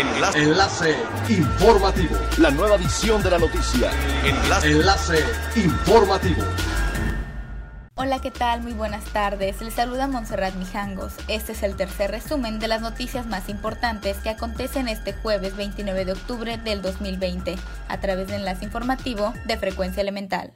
Enlace. Enlace informativo. La nueva edición de la noticia. Enlace. Enlace informativo. Hola, ¿qué tal? Muy buenas tardes. Les saluda Montserrat Mijangos. Este es el tercer resumen de las noticias más importantes que acontecen este jueves 29 de octubre del 2020 a través de Enlace Informativo de Frecuencia Elemental.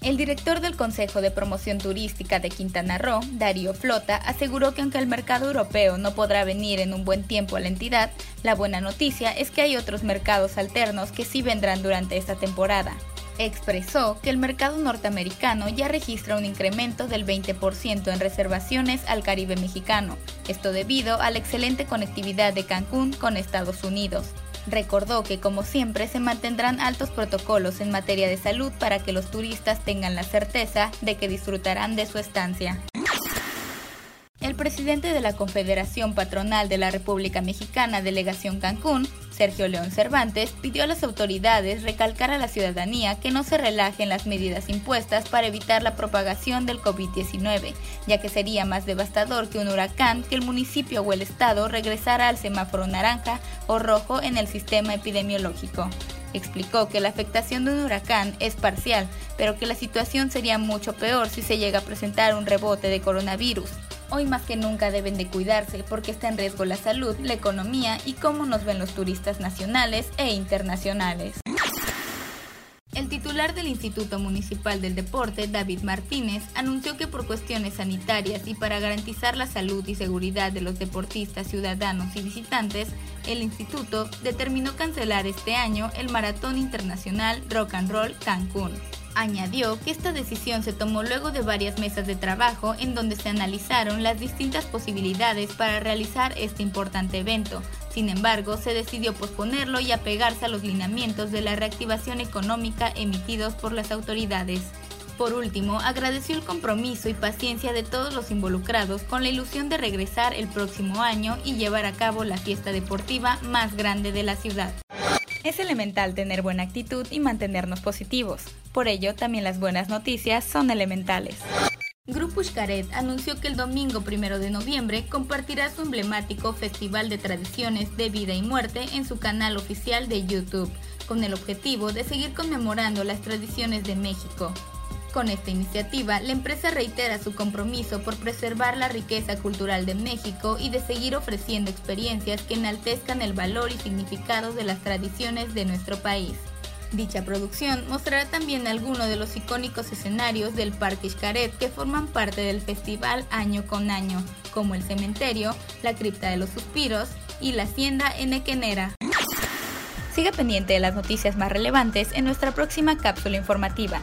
El director del Consejo de Promoción Turística de Quintana Roo, Darío Flota, aseguró que aunque el mercado europeo no podrá venir en un buen tiempo a la entidad, la buena noticia es que hay otros mercados alternos que sí vendrán durante esta temporada. Expresó que el mercado norteamericano ya registra un incremento del 20% en reservaciones al Caribe mexicano, esto debido a la excelente conectividad de Cancún con Estados Unidos. Recordó que como siempre se mantendrán altos protocolos en materia de salud para que los turistas tengan la certeza de que disfrutarán de su estancia. El presidente de la Confederación Patronal de la República Mexicana, Delegación Cancún, Sergio León Cervantes, pidió a las autoridades recalcar a la ciudadanía que no se relajen las medidas impuestas para evitar la propagación del COVID-19, ya que sería más devastador que un huracán que el municipio o el estado regresara al semáforo naranja o rojo en el sistema epidemiológico. Explicó que la afectación de un huracán es parcial, pero que la situación sería mucho peor si se llega a presentar un rebote de coronavirus Hoy más que nunca deben de cuidarse porque está en riesgo la salud, la economía y cómo nos ven los turistas nacionales e internacionales. El titular del Instituto Municipal del Deporte, David Martínez, anunció que por cuestiones sanitarias y para garantizar la salud y seguridad de los deportistas, ciudadanos y visitantes, el instituto determinó cancelar este año el Maratón Internacional Rock and Roll Cancún. Añadió que esta decisión se tomó luego de varias mesas de trabajo en donde se analizaron las distintas posibilidades para realizar este importante evento. Sin embargo, se decidió posponerlo y apegarse a los lineamientos de la reactivación económica emitidos por las autoridades. Por último, agradeció el compromiso y paciencia de todos los involucrados con la ilusión de regresar el próximo año y llevar a cabo la fiesta deportiva más grande de la ciudad. Es elemental tener buena actitud y mantenernos positivos. Por ello, también las buenas noticias son elementales. Grupo Xcaret anunció que el domingo 1 de noviembre compartirá su emblemático Festival de Tradiciones de Vida y Muerte en su canal oficial de YouTube, con el objetivo de seguir conmemorando las tradiciones de México. Con esta iniciativa, la empresa reitera su compromiso por preservar la riqueza cultural de México y de seguir ofreciendo experiencias que enaltezcan el valor y significado de las tradiciones de nuestro país. Dicha producción mostrará también algunos de los icónicos escenarios del Parque Xcaret que forman parte del festival año con año, como el cementerio, la cripta de los suspiros y la hacienda enequenera. Siga pendiente de las noticias más relevantes en nuestra próxima cápsula informativa.